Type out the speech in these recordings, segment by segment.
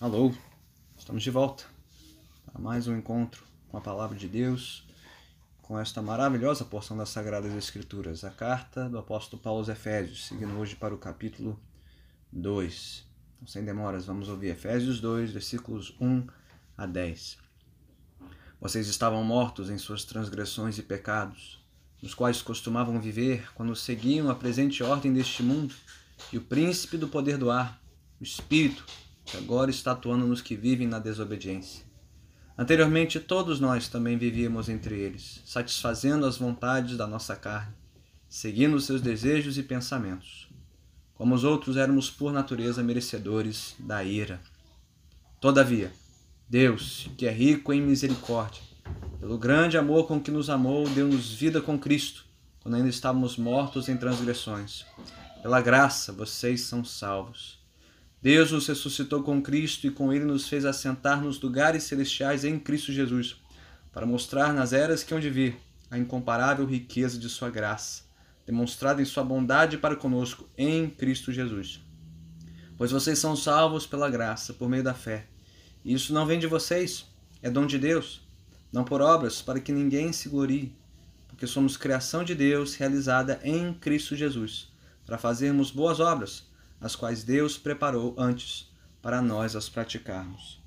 Alô, estamos de volta para mais um encontro com a Palavra de Deus, com esta maravilhosa porção das Sagradas Escrituras, a carta do apóstolo Paulo aos Efésios, seguindo hoje para o capítulo 2. Então, sem demoras, vamos ouvir Efésios 2, versículos 1 a 10. Vocês estavam mortos em suas transgressões e pecados, nos quais costumavam viver quando seguiam a presente ordem deste mundo e o príncipe do poder do ar, o Espírito, que agora está atuando nos que vivem na desobediência. Anteriormente, todos nós também vivíamos entre eles, satisfazendo as vontades da nossa carne, seguindo seus desejos e pensamentos. Como os outros, éramos por natureza merecedores da ira. Todavia, Deus, que é rico em misericórdia, pelo grande amor com que nos amou, deu-nos vida com Cristo, quando ainda estávamos mortos em transgressões. Pela graça, vocês são salvos. Deus nos ressuscitou com Cristo e com ele nos fez assentar nos lugares celestiais em Cristo Jesus, para mostrar nas eras que hão de vir a incomparável riqueza de sua graça, demonstrada em sua bondade para conosco em Cristo Jesus. Pois vocês são salvos pela graça, por meio da fé. E isso não vem de vocês, é dom de Deus, não por obras, para que ninguém se glorie, porque somos criação de Deus realizada em Cristo Jesus, para fazermos boas obras, as quais Deus preparou antes para nós as praticarmos.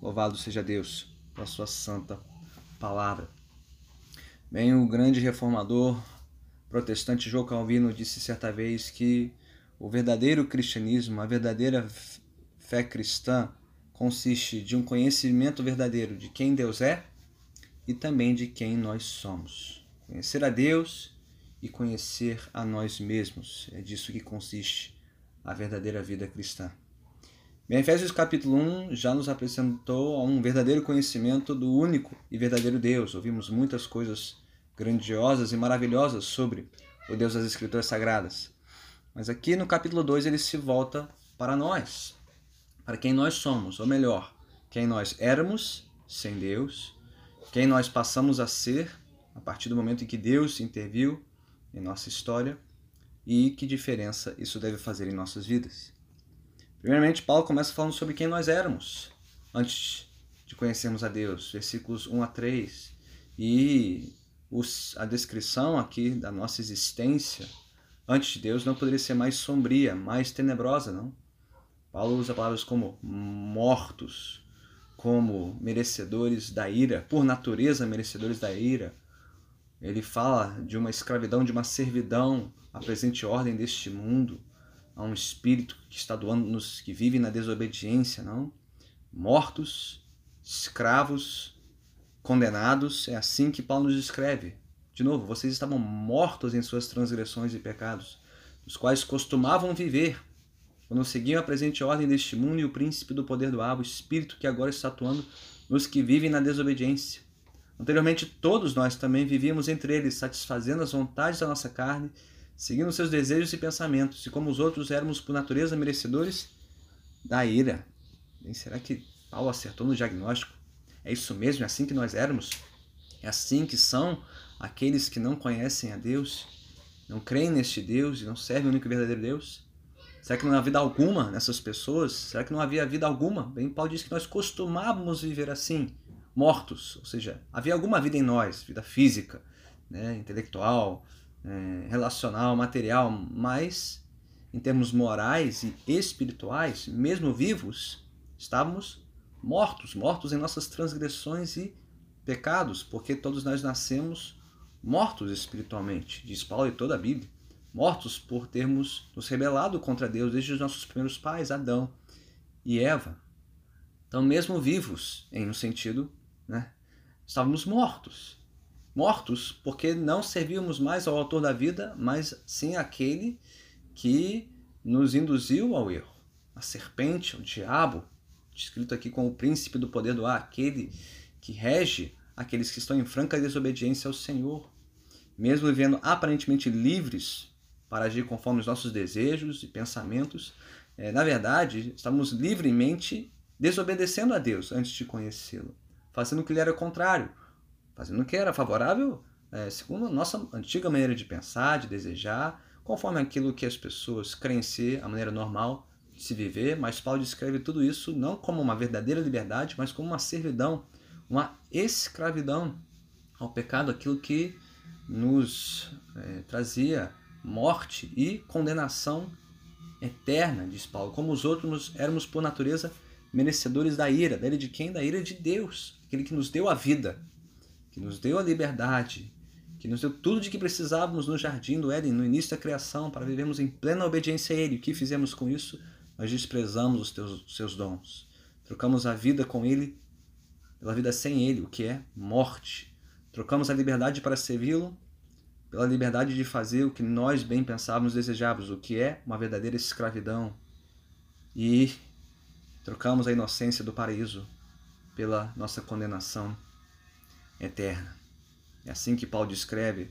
Louvado seja Deus pela sua santa palavra. Bem, o grande reformador protestante João Calvino disse certa vez que o verdadeiro cristianismo, a verdadeira fé cristã, consiste de um conhecimento verdadeiro de quem Deus é e também de quem nós somos. Conhecer a Deus e conhecer a nós mesmos. É disso que consiste a verdadeira vida cristã. Bem, Efésios capítulo 1 já nos apresentou a um verdadeiro conhecimento do único e verdadeiro Deus. Ouvimos muitas coisas grandiosas e maravilhosas sobre o Deus das Escrituras Sagradas. Mas aqui no capítulo 2 ele se volta para nós, para quem nós somos, ou melhor, quem nós éramos sem Deus, quem nós passamos a ser a partir do momento em que Deus interviu em nossa história e que diferença isso deve fazer em nossas vidas. Primeiramente, Paulo começa falando sobre quem nós éramos antes de conhecermos a Deus, versículos 1 a 3. E os, a descrição aqui da nossa existência antes de Deus não poderia ser mais sombria, mais tenebrosa, não? Paulo usa palavras como mortos, como merecedores da ira, por natureza merecedores da ira. Ele fala de uma escravidão, de uma servidão a presente ordem deste mundo, a um espírito que está doando nos que vivem na desobediência, não? Mortos, escravos, condenados, é assim que Paulo nos descreve. De novo, vocês estavam mortos em suas transgressões e pecados, os quais costumavam viver quando seguiam a presente ordem deste mundo e o príncipe do poder do ar, o espírito que agora está atuando nos que vivem na desobediência. Anteriormente, todos nós também vivíamos entre eles, satisfazendo as vontades da nossa carne seguindo seus desejos e pensamentos, e como os outros éramos por natureza merecedores da ira. E será que Paulo acertou no diagnóstico? É isso mesmo? É assim que nós éramos? É assim que são aqueles que não conhecem a Deus, não creem neste Deus e não servem o único verdadeiro Deus? Será que não havia vida alguma nessas pessoas? Será que não havia vida alguma? Bem, Paulo diz que nós costumávamos viver assim, mortos, ou seja, havia alguma vida em nós, vida física, né, intelectual, é, relacional, material, mas em termos morais e espirituais, mesmo vivos, estávamos mortos, mortos em nossas transgressões e pecados, porque todos nós nascemos mortos espiritualmente, diz Paulo e toda a Bíblia, mortos por termos nos rebelado contra Deus desde os nossos primeiros pais, Adão e Eva. Então, mesmo vivos, em um sentido, né, estávamos mortos mortos, porque não servíamos mais ao autor da vida, mas sim àquele que nos induziu ao erro. A serpente, o diabo, descrito aqui como o príncipe do poder do ar, aquele que rege aqueles que estão em franca desobediência ao Senhor. Mesmo vivendo aparentemente livres para agir conforme os nossos desejos e pensamentos, é, na verdade, estamos livremente desobedecendo a Deus antes de conhecê-lo, fazendo o que lhe era contrário, fazendo o que era favorável é, segundo a nossa antiga maneira de pensar, de desejar, conforme aquilo que as pessoas creem ser a maneira normal de se viver, mas Paulo descreve tudo isso não como uma verdadeira liberdade, mas como uma servidão, uma escravidão ao pecado, aquilo que nos é, trazia morte e condenação eterna, diz Paulo. Como os outros éramos por natureza merecedores da ira, da ira de quem? Da ira de Deus, aquele que nos deu a vida, que nos deu a liberdade, que nos deu tudo de que precisávamos no jardim do Éden, no início da criação, para vivermos em plena obediência a Ele. O que fizemos com isso? Nós desprezamos os teus, seus dons. Trocamos a vida com Ele pela vida sem Ele, o que é morte. Trocamos a liberdade para servi-lo pela liberdade de fazer o que nós bem pensávamos desejávamos, o que é uma verdadeira escravidão. E trocamos a inocência do paraíso pela nossa condenação eterna. É assim que Paulo descreve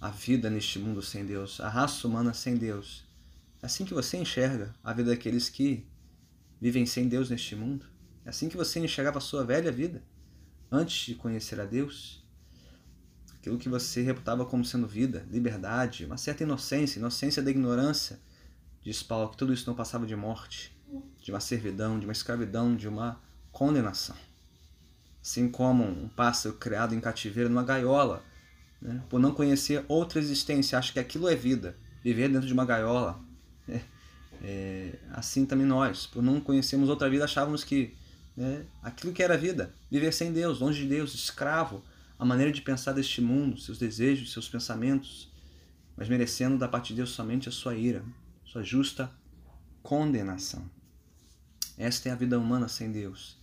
a vida neste mundo sem Deus, a raça humana sem Deus. É assim que você enxerga a vida daqueles que vivem sem Deus neste mundo. É assim que você enxergava a sua velha vida antes de conhecer a Deus. Aquilo que você reputava como sendo vida, liberdade, uma certa inocência, inocência da ignorância, diz Paulo que tudo isso não passava de morte, de uma servidão, de uma escravidão, de uma condenação. Assim como um pássaro criado em cativeiro numa gaiola, né? por não conhecer outra existência, acha que aquilo é vida, viver dentro de uma gaiola, é, é, assim também nós, por não conhecermos outra vida, achávamos que né, aquilo que era vida, viver sem Deus, longe de Deus, escravo, a maneira de pensar deste mundo, seus desejos, seus pensamentos, mas merecendo da parte de Deus somente a sua ira, sua justa condenação. Esta é a vida humana sem Deus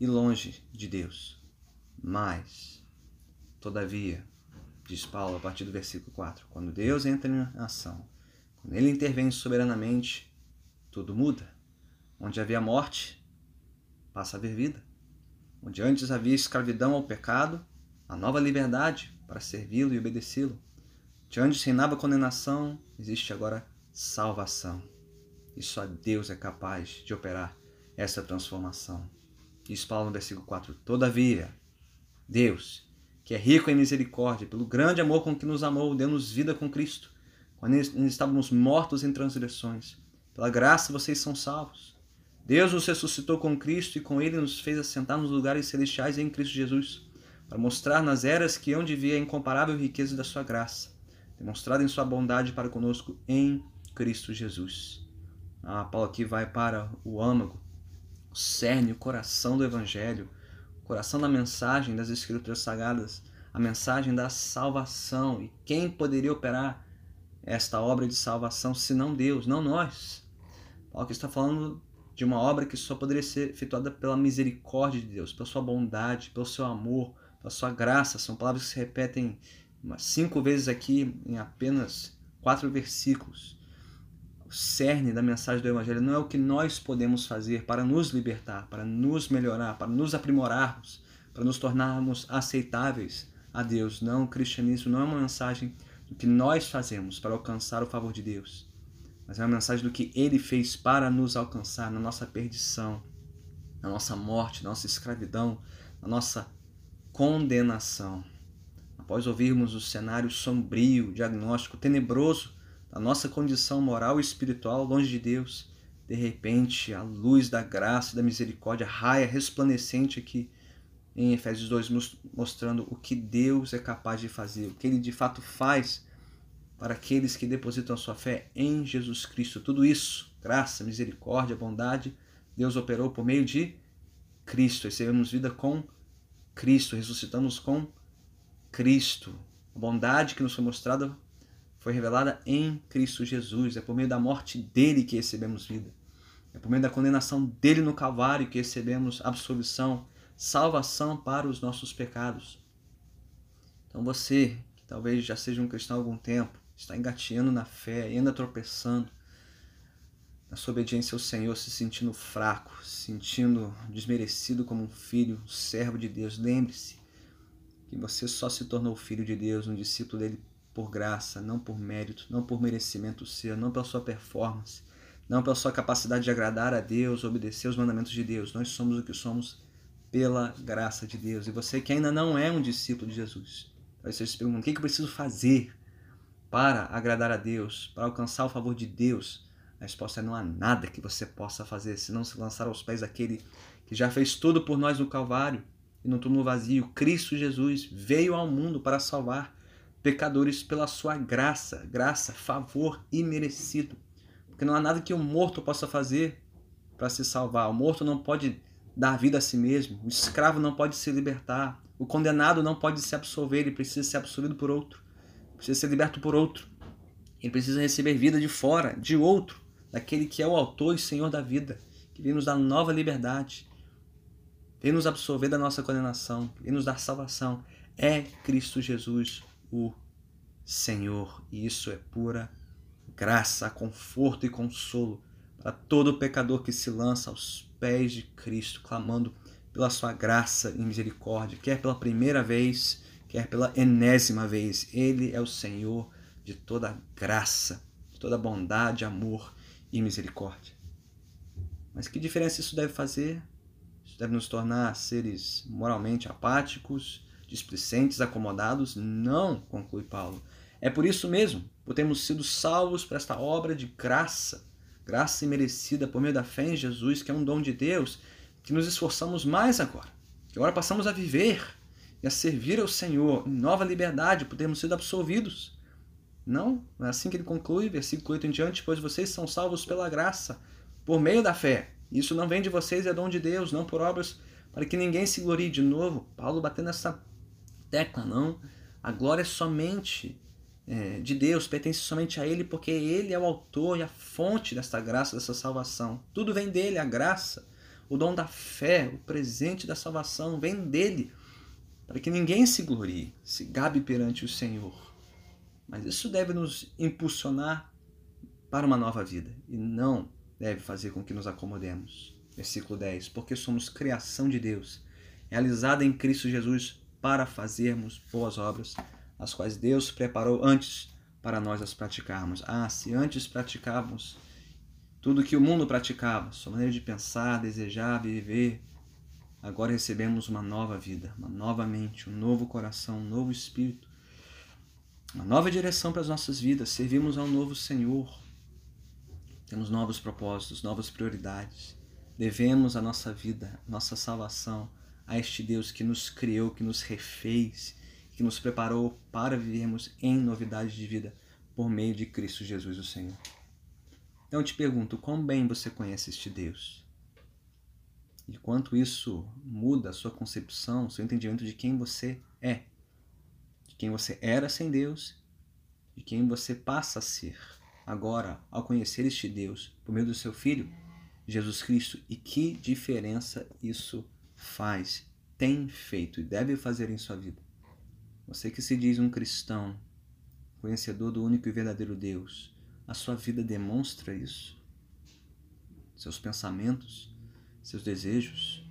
e longe de Deus. Mas, todavia, diz Paulo a partir do versículo 4, quando Deus entra em ação, quando ele intervém soberanamente, tudo muda. Onde havia morte, passa a haver vida. Onde antes havia escravidão ao pecado, a nova liberdade para servi-lo e obedecê-lo. Onde antes reinava condenação, existe agora salvação. E só Deus é capaz de operar essa transformação. Diz Paulo no versículo 4: Todavia, Deus, que é rico em misericórdia, pelo grande amor com que nos amou, deu-nos vida com Cristo quando estávamos mortos em transgressões. Pela graça vocês são salvos. Deus nos ressuscitou com Cristo e com Ele nos fez assentar nos lugares celestiais em Cristo Jesus, para mostrar nas eras que hão de a incomparável riqueza da Sua graça, demonstrada em Sua bondade para conosco em Cristo Jesus. Ah, Paulo aqui vai para o âmago, o cerne, o coração do Evangelho, o coração da mensagem das Escrituras Sagradas, a mensagem da salvação. E quem poderia operar esta obra de salvação senão Deus, não nós. Paulo está falando de uma obra que só poderia ser efetuada pela misericórdia de Deus, pela sua bondade, pelo seu amor, pela sua graça. São palavras que se repetem cinco vezes aqui em apenas quatro versículos. O cerne da mensagem do Evangelho não é o que nós podemos fazer para nos libertar, para nos melhorar, para nos aprimorarmos, para nos tornarmos aceitáveis a Deus. Não, o cristianismo não é uma mensagem do que nós fazemos para alcançar o favor de Deus, mas é uma mensagem do que Ele fez para nos alcançar na nossa perdição, na nossa morte, na nossa escravidão, na nossa condenação. Após ouvirmos o cenário sombrio, diagnóstico tenebroso da nossa condição moral e espiritual longe de Deus, de repente a luz da graça e da misericórdia raia resplandecente aqui em Efésios 2, mostrando o que Deus é capaz de fazer, o que Ele de fato faz para aqueles que depositam sua fé em Jesus Cristo. Tudo isso, graça, misericórdia, bondade, Deus operou por meio de Cristo. Recebemos vida com Cristo, ressuscitamos com Cristo. A bondade que nos foi mostrada foi revelada em Cristo Jesus. É por meio da morte dele que recebemos vida. É por meio da condenação dele no Calvário que recebemos absolvição salvação para os nossos pecados. Então você, que talvez já seja um cristão há algum tempo, está engateando na fé ainda tropeçando na sua obediência ao Senhor, se sentindo fraco, se sentindo desmerecido como um filho, um servo de Deus, lembre-se que você só se tornou filho de Deus, um discípulo dele por graça, não por mérito, não por merecimento seu, não pela sua performance, não pela sua capacidade de agradar a Deus, obedecer os mandamentos de Deus. Nós somos o que somos pela graça de Deus. E você que ainda não é um discípulo de Jesus, talvez você se pergunte: o que eu preciso fazer para agradar a Deus, para alcançar o favor de Deus A resposta é não há nada que você possa fazer senão se lançar aos pés daquele que já fez tudo por nós no Calvário e no túmulo vazio. Cristo Jesus veio ao mundo para salvar pecadores pela sua graça, graça, favor imerecido. Porque não há nada que o morto possa fazer para se salvar. O morto não pode dar vida a si mesmo, o escravo não pode se libertar, o condenado não pode se absolver, ele precisa ser absolvido por outro, precisa ser liberto por outro. Ele precisa receber vida de fora, de outro, daquele que é o autor e senhor da vida, que vem nos dar nova liberdade, vem nos absolver da nossa condenação, vem nos dar salvação. É Cristo Jesus, o Senhor, e isso é pura graça, conforto e consolo para todo pecador que se lança aos pés de Cristo, clamando pela sua graça e misericórdia, quer pela primeira vez, quer pela enésima vez. Ele é o Senhor de toda graça, de toda bondade, amor e misericórdia. Mas que diferença isso deve fazer? Isso deve nos tornar seres moralmente apáticos, displicentes, acomodados? Não, conclui Paulo. É por isso mesmo, por termos sido salvos para esta obra de graça, graça imerecida por meio da fé em Jesus, que é um dom de Deus, que nos esforçamos mais agora. Que agora passamos a viver e a servir ao Senhor em nova liberdade, por termos sido absolvidos. Não, é assim que ele conclui, versículo 8 em diante, pois vocês são salvos pela graça, por meio da fé. Isso não vem de vocês, é dom de Deus, não por obras, para que ninguém se glorie de novo. Paulo batendo nessa tecla, não. A glória é somente é, de Deus, pertence somente a Ele, porque Ele é o autor e a fonte desta graça, dessa salvação. Tudo vem dele, a graça, o dom da fé, o presente da salvação vem dele, para que ninguém se glorie, se gabe perante o Senhor. Mas isso deve nos impulsionar para uma nova vida e não deve fazer com que nos acomodemos. Versículo 10: Porque somos criação de Deus, realizada em Cristo Jesus para fazermos boas obras as quais Deus preparou antes para nós as praticarmos. Ah, se antes praticávamos tudo que o mundo praticava, sua maneira de pensar, desejar, viver, agora recebemos uma nova vida, uma nova mente, um novo coração, um novo espírito, uma nova direção para as nossas vidas. Servimos ao novo Senhor. Temos novos propósitos, novas prioridades. Devemos a nossa vida, nossa salvação a este Deus que nos criou, que nos refez, que nos preparou para vivermos em novidade de vida por meio de Cristo Jesus, o Senhor. Então eu te pergunto, quão bem você conhece este Deus? E quanto isso muda a sua concepção, seu entendimento de quem você é, de quem você era sem Deus, de quem você passa a ser agora ao conhecer este Deus por meio do seu Filho, Jesus Cristo, e que diferença isso faz, tem feito e deve fazer em sua vida. Você que se diz um cristão, conhecedor do único e verdadeiro Deus, a sua vida demonstra isso? Seus pensamentos, seus desejos,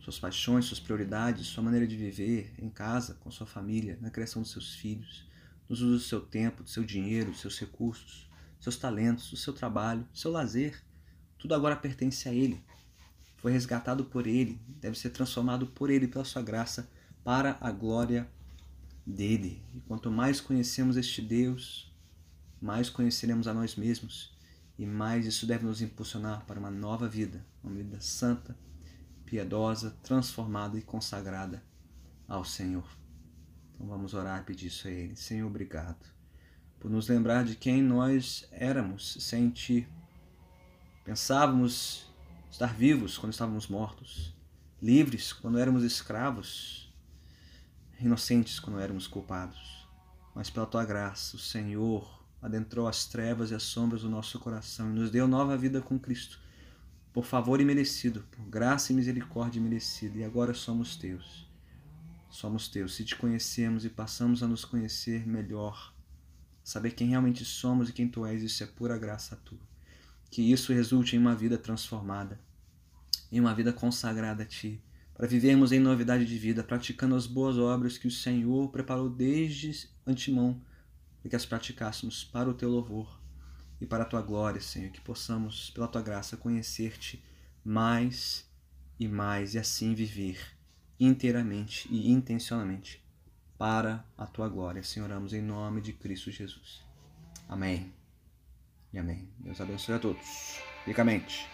suas paixões, suas prioridades, sua maneira de viver em casa, com sua família, na criação dos seus filhos, no uso do seu tempo, do seu dinheiro, dos seus recursos, seus talentos, do seu trabalho, do seu lazer, tudo agora pertence a Ele. Foi resgatado por Ele, deve ser transformado por Ele, pela sua graça, para a glória dele. E quanto mais conhecemos este Deus, mais conheceremos a nós mesmos e mais isso deve nos impulsionar para uma nova vida, uma vida santa, piedosa, transformada e consagrada ao Senhor. Então vamos orar e pedir isso a Ele. Senhor, obrigado por nos lembrar de quem nós éramos sem Ti. Pensávamos estar vivos quando estávamos mortos, livres quando éramos escravos, inocentes quando éramos culpados. Mas pela tua graça, o Senhor adentrou as trevas e as sombras do nosso coração e nos deu nova vida com Cristo, por favor imerecido, por graça e misericórdia imerecida, e agora somos teus. Somos teus. Se te conhecemos e passamos a nos conhecer melhor, saber quem realmente somos e quem tu és, isso é pura graça tua. Que isso resulte em uma vida transformada, em uma vida consagrada a ti para vivermos em novidade de vida, praticando as boas obras que o Senhor preparou desde antemão para que as praticássemos para o teu louvor e para a tua glória, Senhor, que possamos, pela tua graça, conhecer-te mais e mais e assim viver inteiramente e intencionalmente para a tua glória. Senhor, oramos em nome de Cristo Jesus. Amém. E amém. Deus abençoe a todos. Ricamente.